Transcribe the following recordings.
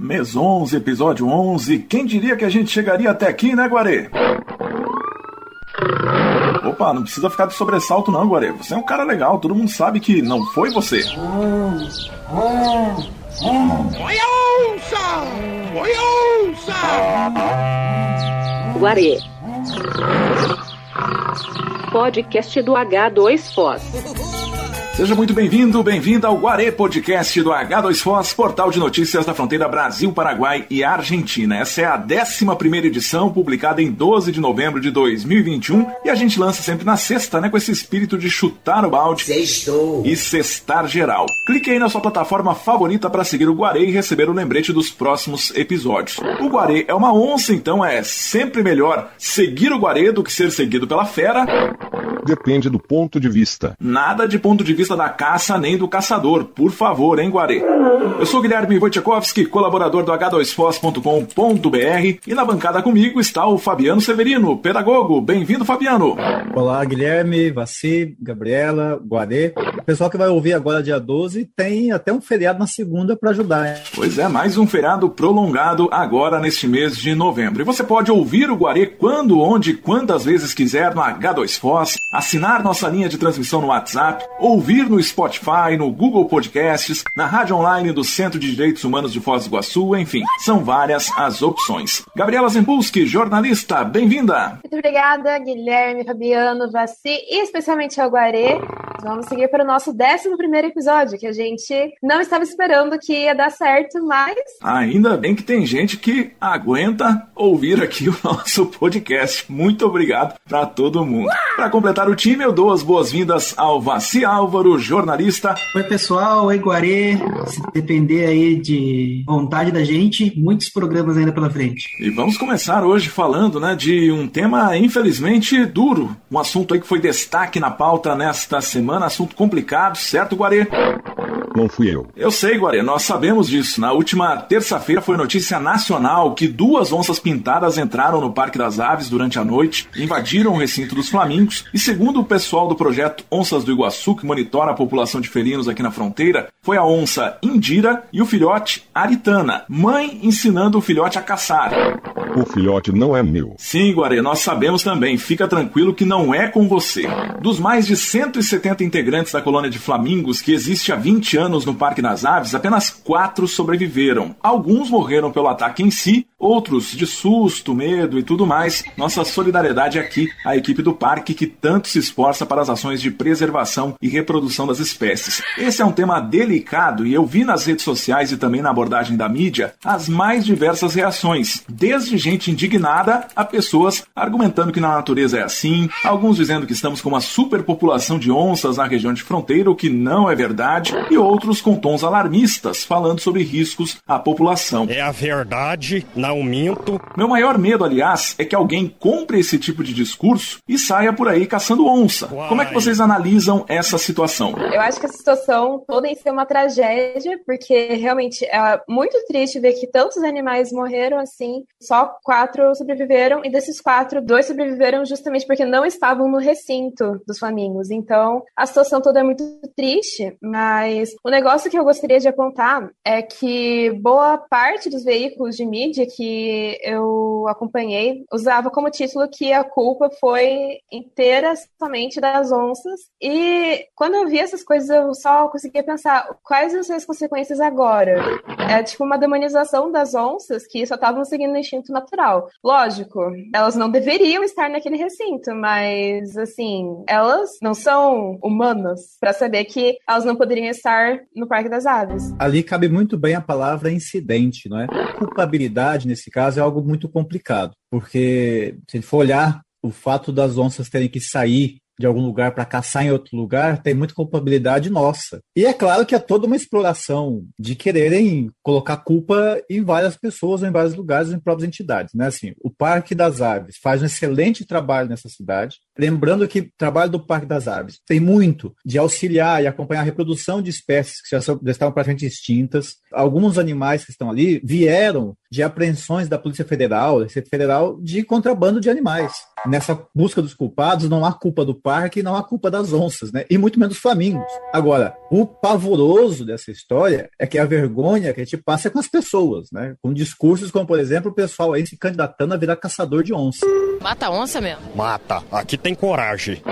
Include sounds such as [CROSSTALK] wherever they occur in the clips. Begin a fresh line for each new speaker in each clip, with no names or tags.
Mês 11, episódio 11. Quem diria que a gente chegaria até aqui, né, Guarê? Opa, não precisa ficar de sobressalto não, Guarê. Você é um cara legal, todo mundo sabe que não foi você.
Oi, onça! Oi, onça!
Guarê. Podcast do H2Foz.
Seja muito bem-vindo, bem-vinda ao Guarê Podcast do H2Foz, portal de notícias da fronteira Brasil, Paraguai e Argentina. Essa é a 11 edição, publicada em 12 de novembro de 2021, e a gente lança sempre na sexta, né, com esse espírito de chutar o balde
Sextou.
e cestar geral. Clique aí na sua plataforma favorita para seguir o Guarê e receber o lembrete dos próximos episódios. O Guarê é uma onça, então é sempre melhor seguir o Guarê do que ser seguido pela fera.
Depende do ponto de vista.
Nada de ponto de vista da caça nem do caçador, por favor, hein, Guarê? Eu sou Guilherme Wojciechowski, colaborador do h2foz.com.br e na bancada comigo está o Fabiano Severino, pedagogo. Bem-vindo, Fabiano.
Olá, Guilherme, Vaci, Gabriela, Guarê. O pessoal que vai ouvir agora, dia 12, tem até um feriado na segunda para ajudar. Hein?
Pois é, mais um feriado prolongado agora neste mês de novembro. E você pode ouvir o Guarê quando, onde, quantas vezes quiser no H2Foz, assinar nossa linha de transmissão no WhatsApp, ouvir no Spotify, no Google Podcasts, na rádio online do Centro de Direitos Humanos de Foz do Iguaçu, enfim, são várias as opções. Gabriela Zembulski, jornalista, bem-vinda!
Muito obrigada, Guilherme, Fabiano, Vaci e especialmente ao Guarê. Vamos seguir para o nosso 11 episódio, que a gente não estava esperando que ia dar certo, mas.
Ainda bem que tem gente que aguenta ouvir aqui [LAUGHS] o nosso podcast. Muito obrigado para todo mundo. Para completar o time, eu dou as boas-vindas ao Vaci Álvaro, jornalista.
Oi, pessoal. Oi, Guarê. Se depender aí de vontade da gente, muitos programas ainda pela frente.
E vamos começar hoje falando né, de um tema, infelizmente, duro. Um assunto aí que foi destaque na pauta nesta semana, assunto complicado, certo, Guarê?
Não fui eu.
Eu sei, Guarê, nós sabemos disso. Na última terça-feira foi notícia nacional que duas onças pintadas entraram no Parque das Aves durante a noite, invadiram o recinto dos Flamingos e, segundo o pessoal do projeto Onças do Iguaçu, que monitora a população de felinos aqui na fronteira, foi a onça Indira e o filhote Aritana, mãe ensinando o filhote a caçar.
O filhote não é meu.
Sim, Guarê, nós sabemos também. Fica tranquilo que não é com você. Dos mais de 170 integrantes da colônia de flamingos que existe há 20 anos no Parque das Aves, apenas quatro sobreviveram. Alguns morreram pelo ataque em si, outros de susto, medo e tudo mais. Nossa solidariedade aqui à equipe do parque que tanto se esforça para as ações de preservação e reprodução das espécies. Esse é um tema delicado e eu vi nas redes sociais e também na abordagem da mídia as mais diversas reações, desde gente indignada a pessoas argumentando que na natureza é assim, alguns dizendo que estamos com uma superpopulação de onças na região de fronteira, o que não é verdade, e outros com tons alarmistas, falando sobre riscos à população.
É a verdade, não minto.
Meu maior medo, aliás, é que alguém compre esse tipo de discurso e saia por aí caçando onça. Como é que vocês analisam essa situação?
Eu acho que a situação toda em ser uma tragédia, porque realmente é muito triste ver que tantos animais morreram assim, só quatro sobreviveram, e desses quatro, dois sobreviveram justamente porque não estavam no recinto dos flamingos. Então, a situação toda é muito triste, mas o negócio que eu gostaria de apontar é que boa parte dos veículos de mídia que eu acompanhei usava como título que a culpa foi inteira somente das onças. E quando eu vi essas coisas, eu só conseguia pensar quais vão ser as consequências agora. É tipo uma demonização das onças que só estavam seguindo o instinto natural. Lógico, elas não deveriam estar naquele recinto, mas assim, elas não são humanas para saber que elas não poderiam estar no Parque das Aves.
Ali cabe muito bem a palavra incidente, não é? Culpabilidade, nesse caso, é algo muito complicado, porque se a gente for olhar o fato das onças terem que sair de algum lugar para caçar em outro lugar, tem muita culpabilidade nossa. E é claro que é toda uma exploração de quererem colocar culpa em várias pessoas, em vários lugares, em próprias entidades. Né? Assim, o Parque das Aves faz um excelente trabalho nessa cidade. Lembrando que o trabalho do Parque das Aves tem muito de auxiliar e acompanhar a reprodução de espécies que já, são, já estavam praticamente extintas. Alguns animais que estão ali vieram de apreensões da Polícia Federal, da Receita Federal, de contrabando de animais. Nessa busca dos culpados, não há culpa do parque, não há culpa das onças, né? E muito menos dos flamingos. Agora, o pavoroso dessa história é que a vergonha que a gente passa é com as pessoas, né? Com discursos como, por exemplo, o pessoal aí se candidatando a virar caçador de onça.
Mata onça mesmo?
Mata. Aqui tem coragem.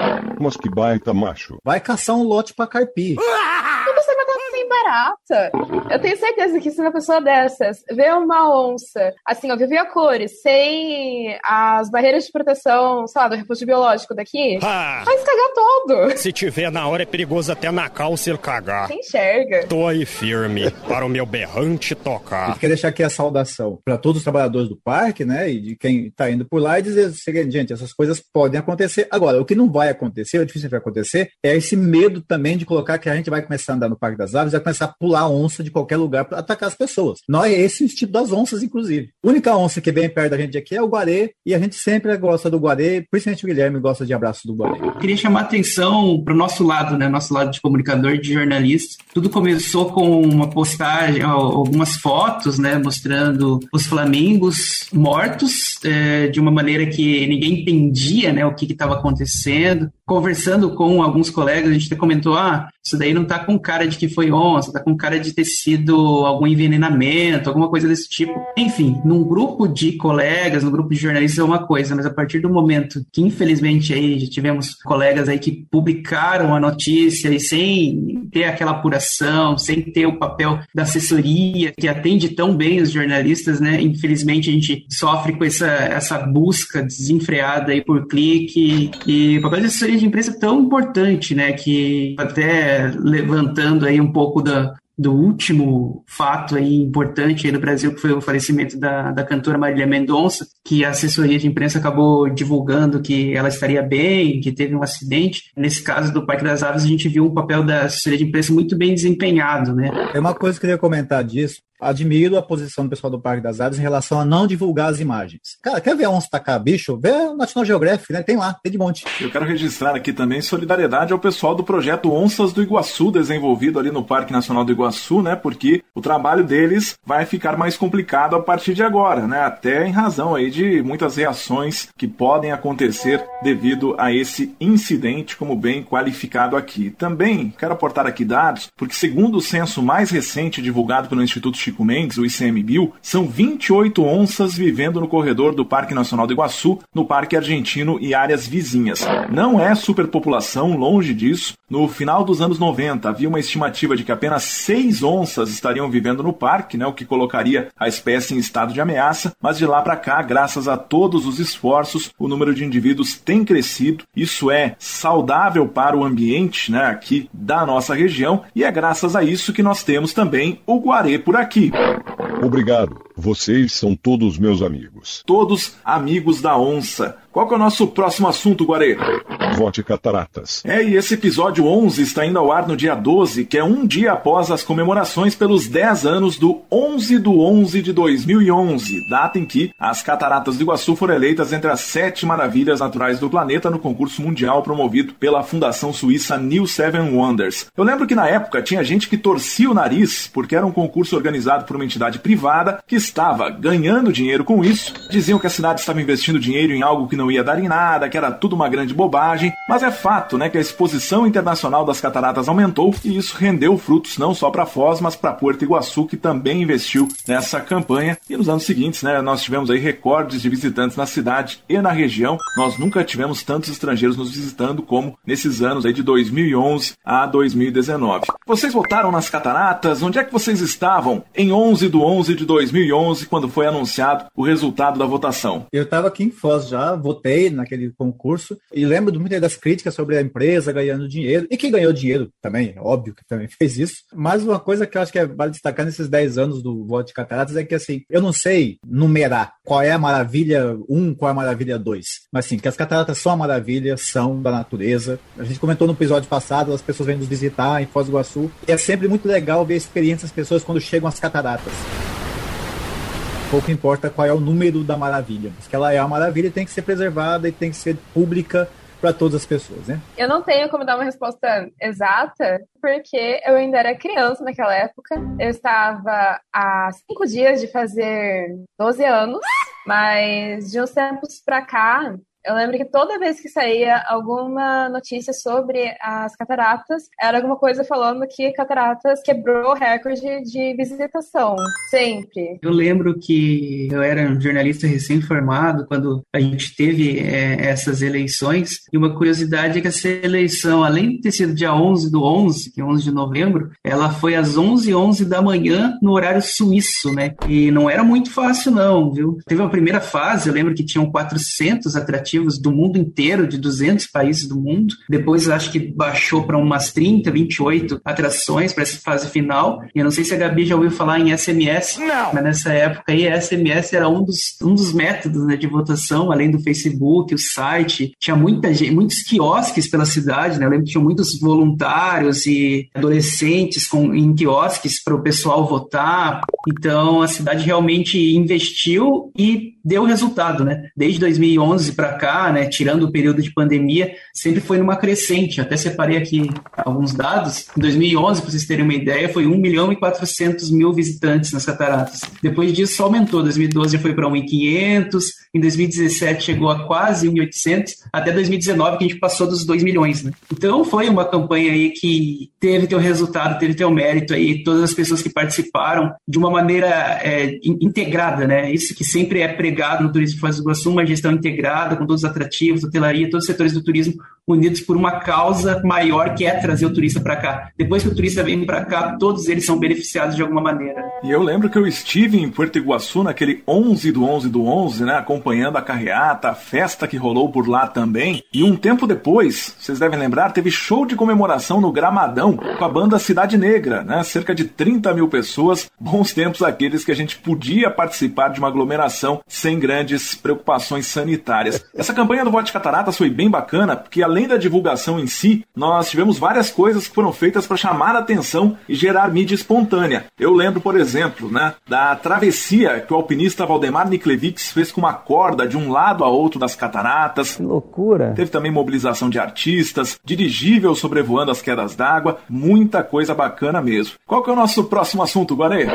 Mas que baita macho.
Vai caçar um lote para carpir.
Não você vai estar sem barata. Eu tenho certeza que se uma pessoa dessas vê uma onça, assim, ó, vive a cores, sem as barreiras de proteção, sei lá, do refúgio biológico daqui,
Ah,
vai se cagar todo.
se tiver na hora é perigoso até na calça ele cagar.
Você enxerga.
Tô aí firme para o meu berrante tocar.
gente quer deixar aqui a saudação para todos os trabalhadores do parque, né? E de quem está indo por lá e dizer o seguinte, gente, essas coisas podem acontecer. Agora, o que não vai acontecer, o difícil que vai acontecer, é esse medo também de colocar que a gente vai começar a andar no Parque das Aves e vai começar a pular onça de qualquer lugar para atacar as pessoas. Não é esse o instinto das onças, inclusive. A única onça que vem perto da gente aqui é o guarê, e a gente sempre gosta do guarê, principalmente o Guilherme gosta de abraço do guarê.
Eu queria chamar atenção para o nosso lado, né? Nosso lado de comunicador, de jornalista. Tudo começou com uma postagem, al- algumas fotos, né? Mostrando os flamingos mortos é, de uma maneira que ninguém entendia, né? O que estava acontecendo. Conversando com alguns colegas, a gente até comentou: ah, isso daí não tá com cara de que foi onça, tá com cara de ter sido algum envenenamento, alguma coisa desse tipo. Enfim, num grupo de colegas, num grupo de jornalistas é uma coisa, mas a partir do momento que, infelizmente, aí já tivemos colegas aí que publicaram a notícia e sem ter aquela apuração, sem ter o papel da assessoria que atende tão bem os jornalistas, né? Infelizmente a gente sofre com essa, essa busca desenfreada aí por clique e o papel da assessoria de imprensa é tão importante, né? Que até levantando aí um pouco da, do último fato aí importante aí no Brasil, que foi o falecimento da, da cantora Marília Mendonça, que a assessoria de imprensa acabou divulgando que ela estaria bem, que teve um acidente. Nesse caso do Parque das Aves, a gente viu um papel da assessoria de imprensa muito bem desempenhado, né?
É uma coisa que eu queria comentar disso. Admiro a posição do pessoal do Parque das Aves em relação a não divulgar as imagens. Cara, quer ver onça tacar bicho? Vê o National Geographic, né? Tem lá, tem de monte.
Eu quero registrar aqui também solidariedade ao pessoal do projeto Onças do Iguaçu, desenvolvido ali no Parque Nacional do Iguaçu, né? Porque o trabalho deles vai ficar mais complicado a partir de agora, né? Até em razão aí de muitas reações que podem acontecer devido a esse incidente, como bem qualificado aqui. Também quero aportar aqui dados, porque segundo o censo mais recente divulgado pelo Instituto Chico Mendes, o ICMBio, são 28 onças vivendo no corredor do Parque Nacional do Iguaçu, no Parque Argentino e áreas vizinhas. Não é superpopulação, longe disso. No final dos anos 90, havia uma estimativa de que apenas seis onças estariam vivendo no parque, né, o que colocaria a espécie em estado de ameaça, mas de lá para cá, graças a todos os esforços, o número de indivíduos tem crescido. Isso é saudável para o ambiente né, aqui da nossa região e é graças a isso que nós temos também o Guarê por aqui.
Obrigado. Vocês são todos meus amigos.
Todos amigos da onça. Qual que é o nosso próximo assunto, Guarê?
Vote Cataratas.
É, e esse episódio 11 está indo ao ar no dia 12, que é um dia após as comemorações pelos 10 anos do 11 do 11 de 2011, data em que as Cataratas do Iguaçu foram eleitas entre as sete maravilhas naturais do planeta no concurso mundial promovido pela Fundação Suíça New Seven Wonders. Eu lembro que na época tinha gente que torcia o nariz porque era um concurso organizado por uma entidade privada que estava ganhando dinheiro com isso. Diziam que a cidade estava investindo dinheiro em algo que não ia dar em nada, que era tudo uma grande bobagem, mas é fato, né, que a exposição internacional das cataratas aumentou e isso rendeu frutos não só para Foz, mas para Porto Iguaçu, que também investiu nessa campanha. E nos anos seguintes, né, nós tivemos aí recordes de visitantes na cidade e na região. Nós nunca tivemos tantos estrangeiros nos visitando como nesses anos aí de 2011 a 2019. Vocês votaram nas cataratas? Onde é que vocês estavam em 11 do 11 de 2011, quando foi anunciado o resultado da votação?
Eu estava aqui em Foz já, votei naquele concurso e lembro de muitas das críticas sobre a empresa ganhando dinheiro. E quem ganhou dinheiro também, óbvio que também [LAUGHS] fez isso. Mas uma coisa que eu acho que é vale destacar nesses 10 anos do voto de cataratas é que, assim, eu não sei numerar qual é a maravilha 1, qual é a maravilha 2. Mas, assim, que as cataratas são a maravilha, são da natureza. A gente comentou no episódio passado, as pessoas vêm nos visitar em Foz do Iguaçu. E é sempre muito legal ver a experiência das pessoas quando chegam às cataratas pouco importa qual é o número da maravilha, mas que ela é a maravilha tem que ser preservada e tem que ser pública para todas as pessoas, né?
Eu não tenho como dar uma resposta exata, porque eu ainda era criança naquela época. Eu estava há cinco dias de fazer 12 anos, mas de uns tempos para cá, eu lembro que toda vez que saía alguma notícia sobre as cataratas, era alguma coisa falando que cataratas quebrou o recorde de visitação. Sempre.
Eu lembro que eu era um jornalista recém-formado quando a gente teve é, essas eleições. E uma curiosidade é que essa eleição, além de ter sido dia 11 do 11, que é 11 de novembro, ela foi às 11 11 da manhã no horário suíço, né? E não era muito fácil, não, viu? Teve uma primeira fase, eu lembro que tinham 400 atrativos do mundo inteiro, de 200 países do mundo. Depois acho que baixou para umas 30, 28 atrações para essa fase final. E eu não sei se a Gabi já ouviu falar em SMS, não. mas nessa época aí SMS era um dos, um dos métodos né, de votação, além do Facebook, o site. Tinha muita gente, muitos quiosques pela cidade, né? Eu lembro que tinha muitos voluntários e adolescentes com, em quiosques para o pessoal votar. Então a cidade realmente investiu e deu resultado, né? Desde 2011 para cá, né, tirando o período de pandemia, sempre foi numa crescente. Até separei aqui alguns dados. Em 2011, para vocês terem uma ideia, foi 1 milhão e 400 mil visitantes nas cataratas. Depois disso, só aumentou. 2012 já foi para 1.500, em 2017 chegou a quase 1.800, até 2019 que a gente passou dos 2 milhões. Né? Então foi uma campanha aí que teve teu resultado, teve teu mérito aí, todas as pessoas que participaram de uma maneira é, integrada, né? Isso que sempre é pregado no Turismo Foz do Iguaçu, uma gestão integrada com todos os atrativos, hotelaria, todos os setores do turismo unidos por uma causa maior que é trazer o turista para cá. Depois que o turista vem para cá, todos eles são beneficiados de alguma maneira.
E eu lembro que eu estive em Puerto Iguaçu naquele 11 do 11 do 11, né, acompanhando a carreata, a festa que rolou por lá também. E um tempo depois, vocês devem lembrar, teve show de comemoração no Gramadão com a banda Cidade Negra, né, cerca de 30 mil pessoas. Bons tempos aqueles que a gente podia participar de uma aglomeração sem grandes preocupações sanitárias. Essa campanha do Vote Cataratas foi bem bacana, porque além da divulgação em si, nós tivemos várias coisas que foram feitas para chamar a atenção e gerar mídia espontânea. Eu lembro, por exemplo, né, da travessia que o alpinista Valdemar Niklevix fez com uma corda de um lado a outro das cataratas.
Que loucura!
Teve também mobilização de artistas, dirigível sobrevoando as quedas d'água, muita coisa bacana mesmo. Qual que é o nosso próximo assunto, Guarê?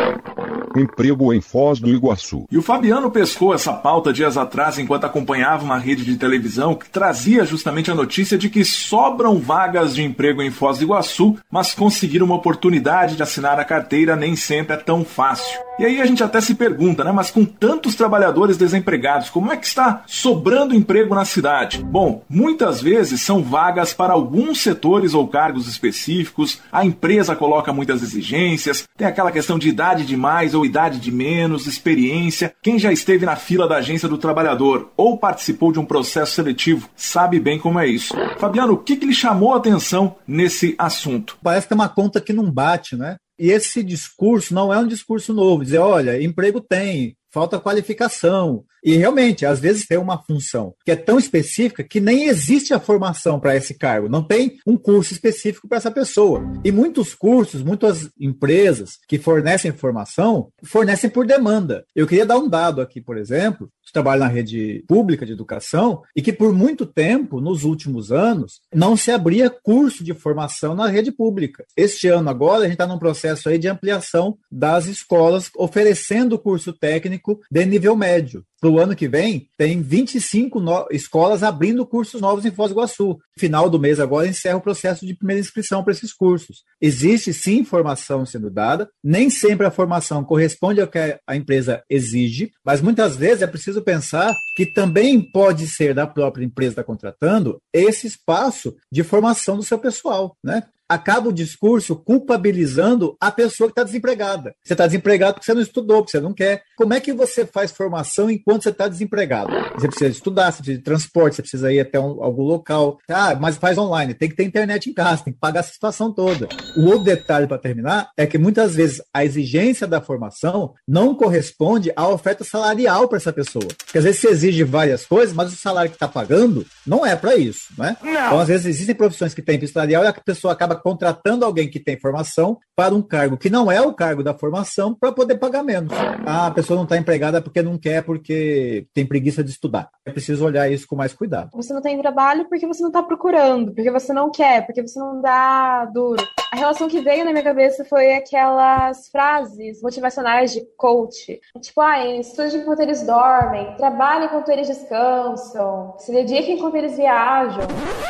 Emprego em Foz do Iguaçu.
E o Fabiano pescou essa pauta dias atrás enquanto acompanhava uma rede de televisão que trazia justamente a notícia de que sobram vagas de emprego em Foz do Iguaçu, mas conseguir uma oportunidade de assinar a carteira nem sempre é tão fácil. E aí a gente até se pergunta, né? Mas com tantos trabalhadores desempregados, como é que está sobrando emprego na cidade? Bom, muitas vezes são vagas para alguns setores ou cargos específicos, a empresa coloca muitas exigências, tem aquela questão de idade de mais ou idade de menos, experiência. Quem já esteve na fila da agência do trabalhador ou participou de um processo seletivo sabe bem como é isso. Fabiano, o que, que lhe chamou a atenção nesse assunto?
Parece que é uma conta que não bate, né? E esse discurso não é um discurso novo, dizer, olha, emprego tem, falta qualificação. E realmente, às vezes tem uma função que é tão específica que nem existe a formação para esse cargo, não tem um curso específico para essa pessoa. E muitos cursos, muitas empresas que fornecem formação, fornecem por demanda. Eu queria dar um dado aqui, por exemplo, que trabalho na rede pública de educação e que por muito tempo, nos últimos anos, não se abria curso de formação na rede pública. Este ano agora a gente está num processo aí de ampliação das escolas oferecendo curso técnico de nível médio. Para o ano que vem, tem 25 no... escolas abrindo cursos novos em Foz do Iguaçu. Final do mês agora encerra o processo de primeira inscrição para esses cursos. Existe sim formação sendo dada, nem sempre a formação corresponde ao que a empresa exige, mas muitas vezes é preciso pensar que também pode ser da própria empresa contratando esse espaço de formação do seu pessoal, né? Acaba o discurso culpabilizando a pessoa que está desempregada. Você está desempregado porque você não estudou, porque você não quer. Como é que você faz formação enquanto você está desempregado? Você precisa estudar, você precisa de transporte, você precisa ir até um, algum local. Ah, mas faz online, tem que ter internet em casa, tem que pagar a situação toda. O outro detalhe para terminar é que muitas vezes a exigência da formação não corresponde à oferta salarial para essa pessoa. Porque às vezes você exige várias coisas, mas o salário que está pagando não é para isso, né? Não. Então, às vezes existem profissões que têm salarial e a pessoa acaba contratando alguém que tem formação para um cargo que não é o cargo da formação para poder pagar menos. Ah, a pessoa não está empregada porque não quer, porque tem preguiça de estudar. É preciso olhar isso com mais cuidado.
Você não tem trabalho porque você não está procurando, porque você não quer, porque você não dá duro. A relação que veio na minha cabeça foi aquelas frases motivacionais de coach. Tipo, ah, estude enquanto eles dormem, trabalhe enquanto eles descansam, se dedique enquanto eles viajam.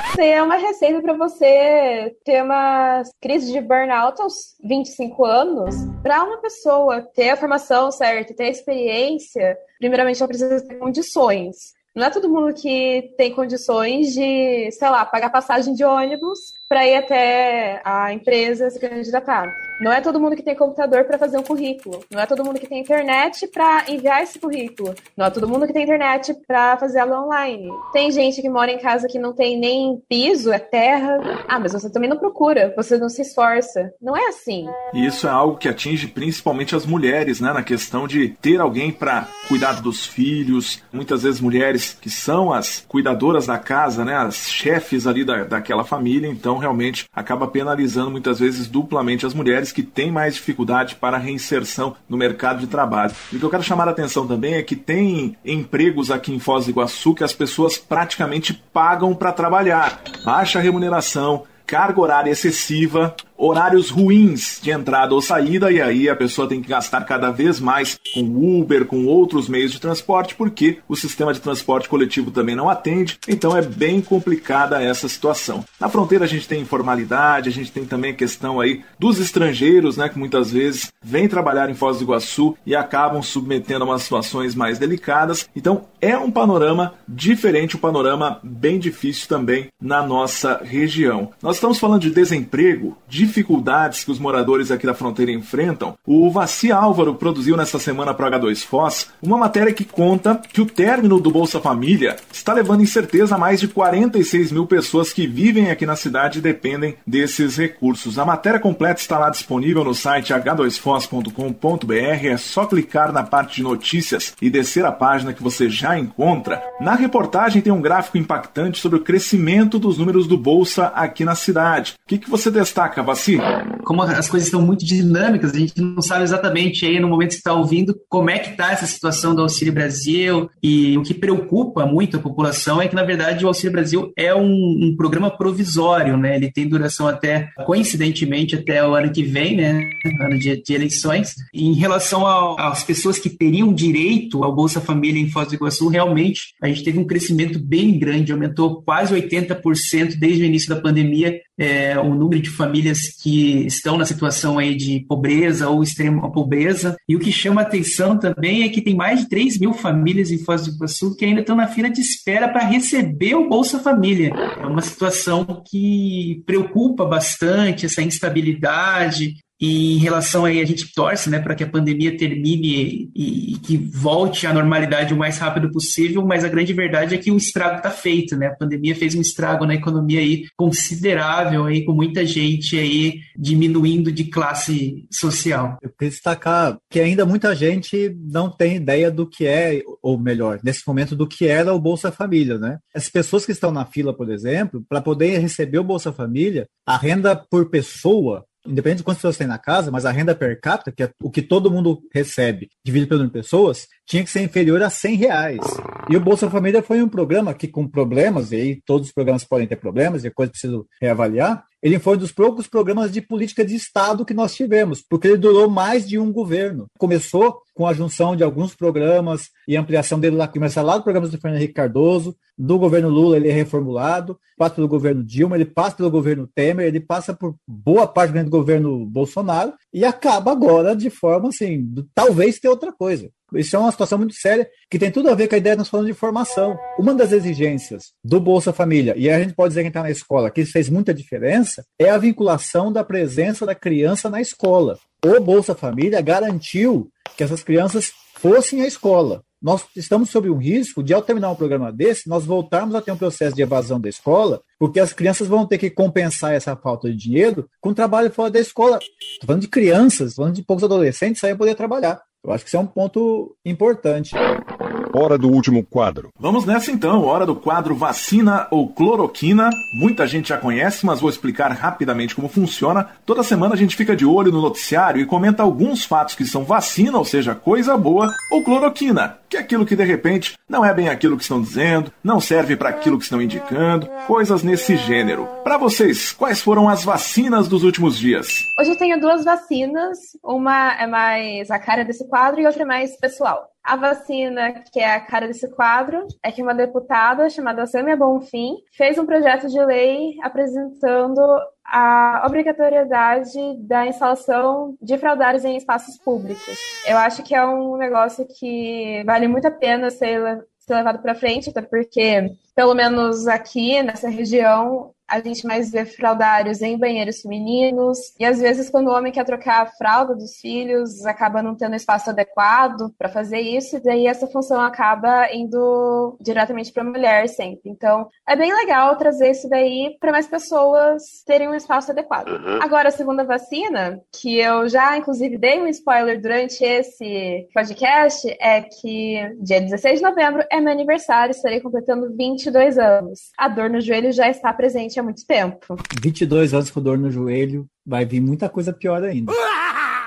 Isso é uma receita para você ter uma crise de burnout aos 25 anos. Para uma pessoa ter a formação certa, ter a experiência, primeiramente ela precisa ter condições. Não é todo mundo que tem condições de, sei lá, pagar passagem de ônibus para ir até a empresa se candidatar. Não é todo mundo que tem computador para fazer um currículo. Não é todo mundo que tem internet para enviar esse currículo. Não é todo mundo que tem internet para fazer aula online. Tem gente que mora em casa que não tem nem piso, é terra. Ah, mas você também não procura, você não se esforça. Não é assim.
E isso é algo que atinge principalmente as mulheres, né? Na questão de ter alguém para cuidar dos filhos. Muitas vezes mulheres que são as cuidadoras da casa, né? As chefes ali da, daquela família. Então, realmente acaba penalizando muitas vezes duplamente as mulheres que têm mais dificuldade para a reinserção no mercado de trabalho. E o que eu quero chamar a atenção também é que tem empregos aqui em Foz do Iguaçu que as pessoas praticamente pagam para trabalhar. Baixa remuneração, carga horária excessiva, horários ruins de entrada ou saída, e aí a pessoa tem que gastar cada vez mais com Uber, com outros meios de transporte, porque o sistema de transporte coletivo também não atende, então é bem complicada essa situação. Na fronteira a gente tem informalidade, a gente tem também a questão aí dos estrangeiros, né, que muitas vezes vêm trabalhar em Foz do Iguaçu e acabam submetendo a umas situações mais delicadas, então é um panorama diferente, um panorama bem difícil também na nossa região. Nós estamos falando de desemprego, de dificuldades que os moradores aqui da fronteira enfrentam, o Vaci Álvaro produziu nesta semana para H2 Foz uma matéria que conta que o término do Bolsa Família está levando incerteza a mais de 46 mil pessoas que vivem aqui na cidade e dependem desses recursos. A matéria completa está lá disponível no site h2foz.com.br. É só clicar na parte de notícias e descer a página que você já encontra. Na reportagem tem um gráfico impactante sobre o crescimento dos números do Bolsa aqui na cidade. O que, que você destaca, Vaci?
Como as coisas estão muito dinâmicas, a gente não sabe exatamente aí no momento que está ouvindo como é que está essa situação do Auxílio Brasil e o que preocupa muito a população é que, na verdade, o Auxílio Brasil é um, um programa provisório, né? Ele tem duração até, coincidentemente, até o ano que vem, né? Ano de, de eleições. E em relação às pessoas que teriam direito ao Bolsa Família em Foz do Iguaçu, realmente a gente teve um crescimento bem grande, aumentou quase 80% desde o início da pandemia é, o número de famílias que estão na situação aí de pobreza ou extrema pobreza. E o que chama atenção também é que tem mais de 3 mil famílias em Foz do Iguaçu que ainda estão na fila de espera para receber o Bolsa Família. É uma situação que preocupa bastante, essa instabilidade, e em relação aí, a gente torce né, para que a pandemia termine e, e, que volte à normalidade o mais rápido possível, mas a grande verdade é que o estrago está feito. Né? A pandemia fez um estrago na economia aí considerável, aí, com muita gente aí diminuindo de classe social.
Eu queria destacar que ainda muita gente não tem ideia do que é, ou melhor, nesse momento, do que era o Bolsa Família. Né? As pessoas que estão na fila, por exemplo, para poder receber o Bolsa Família, a renda por pessoa independente de quantas pessoas tem na casa, mas a renda per capita, que é o que todo mundo recebe, dividido pelo número de pessoas, tinha que ser inferior a 100 reais. E o Bolsa Família foi um programa que, com problemas, e aí todos os programas podem ter problemas, e coisa preciso reavaliar, ele foi um dos poucos programas de política de Estado que nós tivemos, porque ele durou mais de um governo. Começou com a junção de alguns programas e ampliação dele lá, começa lá do programa do Fernando Henrique Cardoso, do governo Lula ele é reformulado, passa pelo governo Dilma, ele passa pelo governo Temer, ele passa por boa parte do governo Bolsonaro e acaba agora de forma assim, talvez ter outra coisa. Isso é uma situação muito séria que tem tudo a ver com a ideia que nós falamos de formação. Uma das exigências do Bolsa Família, e a gente pode dizer que está na escola, que isso fez muita diferença, é a vinculação da presença da criança na escola. O Bolsa Família garantiu que essas crianças fossem à escola nós estamos sob um risco de, ao terminar um programa desse, nós voltarmos a ter um processo de evasão da escola, porque as crianças vão ter que compensar essa falta de dinheiro com trabalho fora da escola. Estou falando de crianças, falando de poucos adolescentes, aí poder trabalhar. Eu acho que isso é um ponto importante.
Hora do último quadro.
Vamos nessa então, hora do quadro vacina ou cloroquina. Muita gente já conhece, mas vou explicar rapidamente como funciona. Toda semana a gente fica de olho no noticiário e comenta alguns fatos que são vacina, ou seja, coisa boa, ou cloroquina, que é aquilo que de repente não é bem aquilo que estão dizendo, não serve para aquilo que estão indicando, coisas nesse gênero. Para vocês, quais foram as vacinas dos últimos dias?
Hoje eu tenho duas vacinas, uma é mais a cara desse quadro e outra é mais pessoal. A vacina, que é a cara desse quadro, é que uma deputada chamada Samia Bonfim fez um projeto de lei apresentando a obrigatoriedade da instalação de fraldários em espaços públicos. Eu acho que é um negócio que vale muito a pena ser, ser levado para frente, até porque, pelo menos aqui nessa região, a gente mais vê fraldários em banheiros femininos, e às vezes, quando o homem quer trocar a fralda dos filhos, acaba não tendo espaço adequado para fazer isso, e daí essa função acaba indo diretamente para a mulher sempre. Então, é bem legal trazer isso daí para mais pessoas terem um espaço adequado. Uhum. Agora, a segunda vacina, que eu já, inclusive, dei um spoiler durante esse podcast, é que dia 16 de novembro é meu aniversário, estarei completando 22 anos. A dor no joelho já está presente há muito tempo.
22 anos com dor no joelho, vai vir muita coisa pior ainda.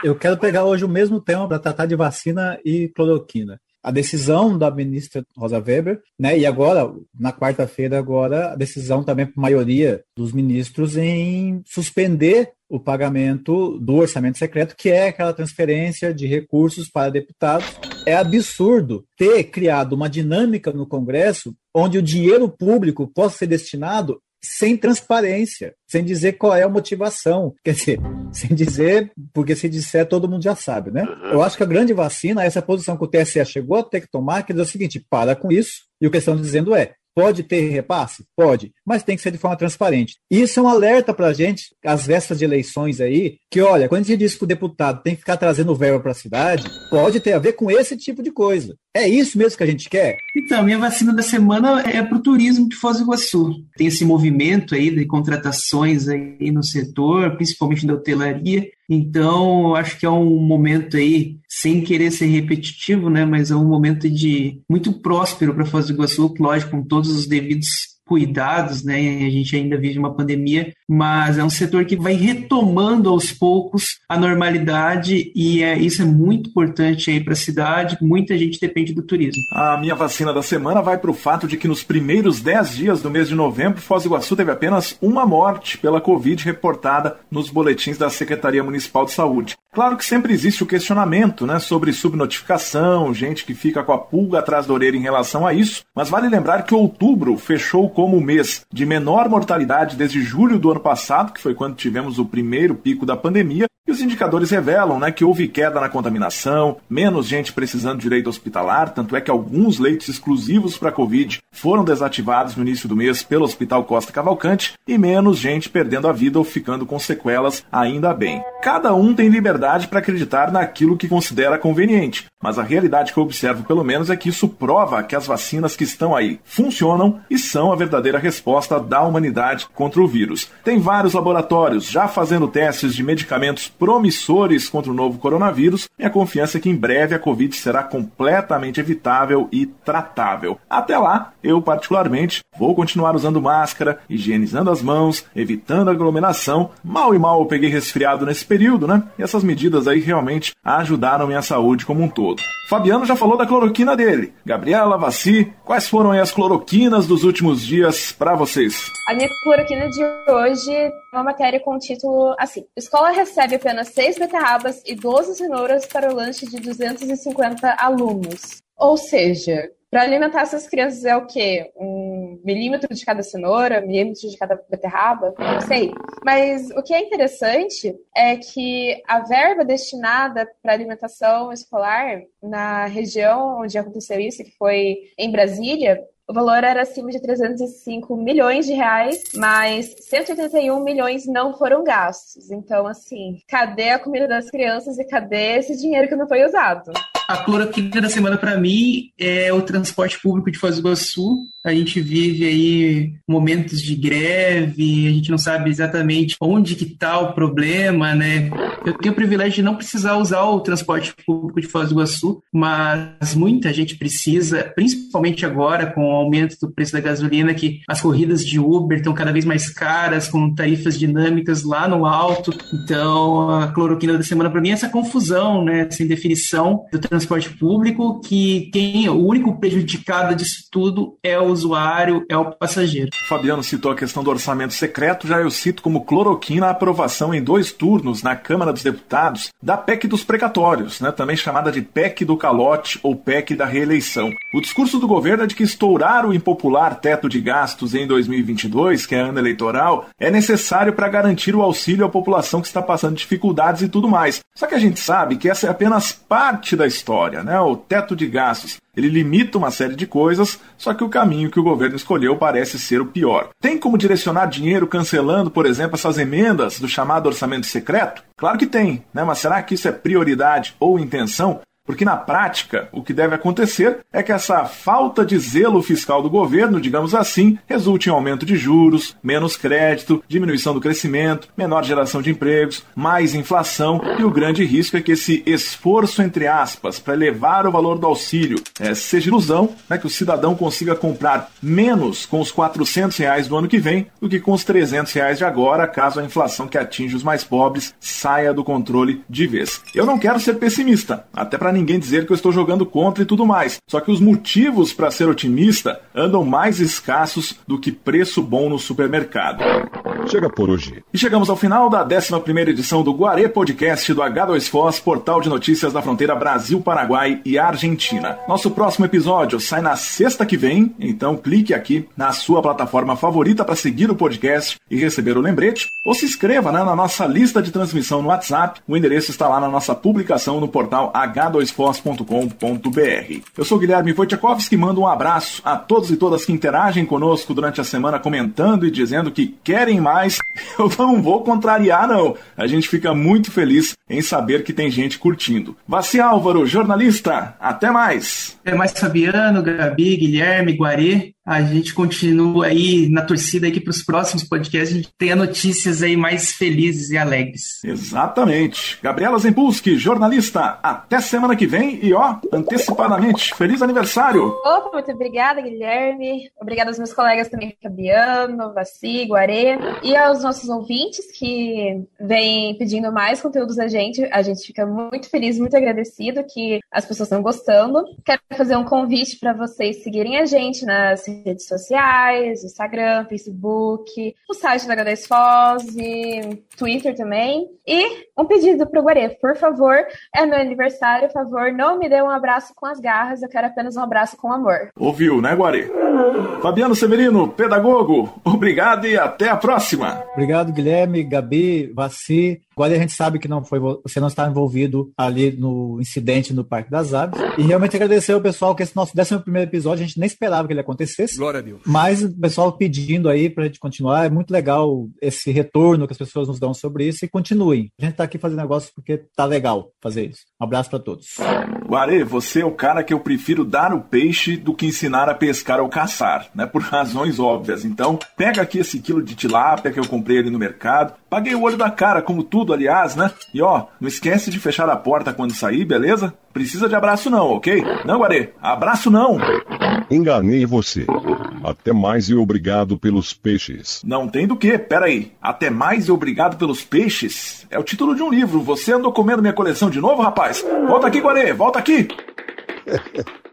Eu quero pegar hoje o mesmo tema para tratar de vacina e cloroquina. A decisão da ministra Rosa Weber, né? E agora, na quarta-feira, agora, a decisão também por maioria dos ministros em suspender o pagamento do orçamento secreto, que é aquela transferência de recursos para deputados. É absurdo ter criado uma dinâmica no Congresso onde o dinheiro público possa ser destinado sem transparência, sem dizer qual é a motivação. Quer dizer, [LAUGHS] sem dizer, porque se disser, todo mundo já sabe, né? Eu acho que a grande vacina, essa posição que o TSE chegou a ter que tomar, que diz o seguinte: para com isso, e o que estão dizendo é: Pode ter repasse? Pode, mas tem que ser de forma transparente. Isso é um alerta para a gente, às vésperas de eleições aí, que olha, quando a gente diz que o deputado tem que ficar trazendo verba para a cidade, pode ter a ver com esse tipo de coisa. É isso mesmo que a gente quer?
Então, minha vacina da semana é para o turismo de Foz do Iguaçu. Tem esse movimento aí de contratações aí no setor, principalmente da hotelaria. Então, acho que é um momento aí, sem querer ser repetitivo, né, mas é um momento de muito próspero para Foz do Iguaçu, lógico, com todos os devidos cuidados, né? A gente ainda vive uma pandemia, mas é um setor que vai retomando aos poucos a normalidade e é, isso é muito importante aí para a cidade. Muita gente depende do turismo.
A minha vacina da semana vai para o fato de que nos primeiros 10 dias do mês de novembro, Foz do Iguaçu teve apenas uma morte pela Covid reportada nos boletins da Secretaria Municipal de Saúde. Claro que sempre existe o questionamento né, sobre subnotificação, gente que fica com a pulga atrás da orelha em relação a isso, mas vale lembrar que outubro fechou como o mês de menor mortalidade desde julho do ano passado, que foi quando tivemos o primeiro pico da pandemia, e os indicadores revelam né, que houve queda na contaminação, menos gente precisando de leito hospitalar, tanto é que alguns leitos exclusivos para Covid foram desativados no início do mês pelo Hospital Costa Cavalcante e menos gente perdendo a vida ou ficando com sequelas, ainda bem. Cada um tem liberdade para acreditar naquilo que considera conveniente, mas a realidade que eu observo, pelo menos, é que isso prova que as vacinas que estão aí funcionam e são a verdadeira resposta da humanidade contra o vírus. Tem vários laboratórios já fazendo testes de medicamentos promissores contra o novo coronavírus e a confiança é que em breve a Covid será completamente evitável e tratável. Até lá, eu particularmente vou continuar usando máscara, higienizando as mãos, evitando aglomeração. Mal e mal eu peguei resfriado nesse período, né? E essas medidas aí realmente ajudaram minha saúde como um todo. Fabiano já falou da cloroquina dele. Gabriela, Vaci, quais foram as cloroquinas dos últimos dias para vocês?
A minha cloroquina de hoje é uma matéria com o título assim: Escola recebe apenas 6 beterrabas e 12 cenouras para o lanche de 250 alunos. Ou seja, para alimentar essas crianças é o quê? Um milímetro de cada cenoura, milímetro de cada beterraba? Não sei. Mas o que é interessante é que a verba destinada para alimentação escolar na região onde aconteceu isso, que foi em Brasília, o valor era acima de 305 milhões de reais, mas 181 milhões não foram gastos. Então, assim, cadê a comida das crianças e cadê esse dinheiro que não foi usado?
A cloroquina da semana para mim é o transporte público de Foz do Iguaçu. A gente vive aí momentos de greve, a gente não sabe exatamente onde que está o problema, né? Eu tenho o privilégio de não precisar usar o transporte público de Foz do Iguaçu, mas muita gente precisa, principalmente agora com o aumento do preço da gasolina, que as corridas de Uber estão cada vez mais caras, com tarifas dinâmicas lá no alto. Então, a cloroquina da semana para mim é essa confusão, né? Essa indefinição do transporte público, que quem o único prejudicado disso tudo é o usuário, é o passageiro.
Fabiano citou a questão do orçamento secreto, já eu cito como cloroquina a aprovação em dois turnos na Câmara dos Deputados da PEC dos precatórios, né, também chamada de PEC do calote ou PEC da reeleição. O discurso do governo é de que estourar o impopular teto de gastos em 2022, que é ano eleitoral, é necessário para garantir o auxílio à população que está passando dificuldades e tudo mais. Só que a gente sabe que essa é apenas parte da história, né? O teto de gastos ele limita uma série de coisas, só que o caminho que o governo escolheu parece ser o pior. Tem como direcionar dinheiro cancelando, por exemplo, essas emendas do chamado orçamento secreto? Claro que tem, né? Mas será que isso é prioridade ou intenção? Porque na prática, o que deve acontecer é que essa falta de zelo fiscal do governo, digamos assim, resulte em aumento de juros, menos crédito, diminuição do crescimento, menor geração de empregos, mais inflação e o grande risco é que esse esforço, entre aspas, para elevar o valor do auxílio é, seja ilusão, né, que o cidadão consiga comprar menos com os 400 reais do ano que vem do que com os 300 reais de agora, caso a inflação que atinge os mais pobres saia do controle de vez. Eu não quero ser pessimista, até para ninguém dizer que eu estou jogando contra e tudo mais. Só que os motivos para ser otimista andam mais escassos do que preço bom no supermercado.
Chega por hoje.
E chegamos ao final da 11 edição do Guarê Podcast do H2Foz, portal de notícias da fronteira Brasil, Paraguai e Argentina. Nosso próximo episódio sai na sexta que vem, então clique aqui na sua plataforma favorita para seguir o podcast e receber o lembrete, ou se inscreva né, na nossa lista de transmissão no WhatsApp. O endereço está lá na nossa publicação no portal h2foz.com.br. Eu sou Guilherme Wojciechowski mando um abraço a todos e todas que interagem conosco durante a semana comentando e dizendo que querem mais [LAUGHS] eu não vou contrariar, não. A gente fica muito feliz em saber que tem gente curtindo. Vaci Álvaro, jornalista, até mais.
É mais Fabiano, Gabi, Guilherme, Guarê. A gente continua aí na torcida aqui para os próximos podcasts, a gente tenha notícias aí mais felizes e alegres.
Exatamente. Gabriela Zembulski, jornalista, até semana que vem e ó, antecipadamente, feliz aniversário.
Opa, muito obrigada, Guilherme. Obrigada aos meus colegas também, Fabiano, Vaci, Guarê, e aos nossos ouvintes que vêm pedindo mais conteúdos da gente. A gente fica muito feliz, muito agradecido que as pessoas estão gostando. Quero fazer um convite para vocês seguirem a gente nas redes sociais, Instagram, Facebook, o site da H2 Foz Twitter também. E um pedido pro Guarê, por favor, é meu aniversário, favor, não me dê um abraço com as garras, eu quero apenas um abraço com amor.
Ouviu, né, Guarê? Fabiano Severino, pedagogo, obrigado e até a próxima.
Obrigado, Guilherme, Gabi, Vaci. Agora a gente sabe que não foi, você não está envolvido ali no incidente no Parque das Aves. E realmente agradecer ao pessoal que esse nosso 11 primeiro episódio, a gente nem esperava que ele acontecesse.
Glória a Deus.
Mas o pessoal pedindo aí para a gente continuar. É muito legal esse retorno que as pessoas nos dão sobre isso e continuem. A gente está aqui fazendo negócio porque tá legal fazer isso. Um abraço para todos.
Guarê, você é o cara que eu prefiro dar o peixe do que ensinar a pescar ou caçar, né? Por razões óbvias. Então, pega aqui esse quilo de tilápia que eu comprei ali no mercado. Paguei o olho da cara, como tudo, aliás, né? E ó, não esquece de fechar a porta quando sair, beleza? Precisa de abraço não, ok? Não, Guarê, abraço não!
Enganei você. Até mais e obrigado pelos peixes.
Não tem do que, peraí. Até mais e obrigado pelos peixes? É o título de um livro. Você andou comendo minha coleção de novo, rapaz? Volta aqui, Guarê, volta aqui! [LAUGHS]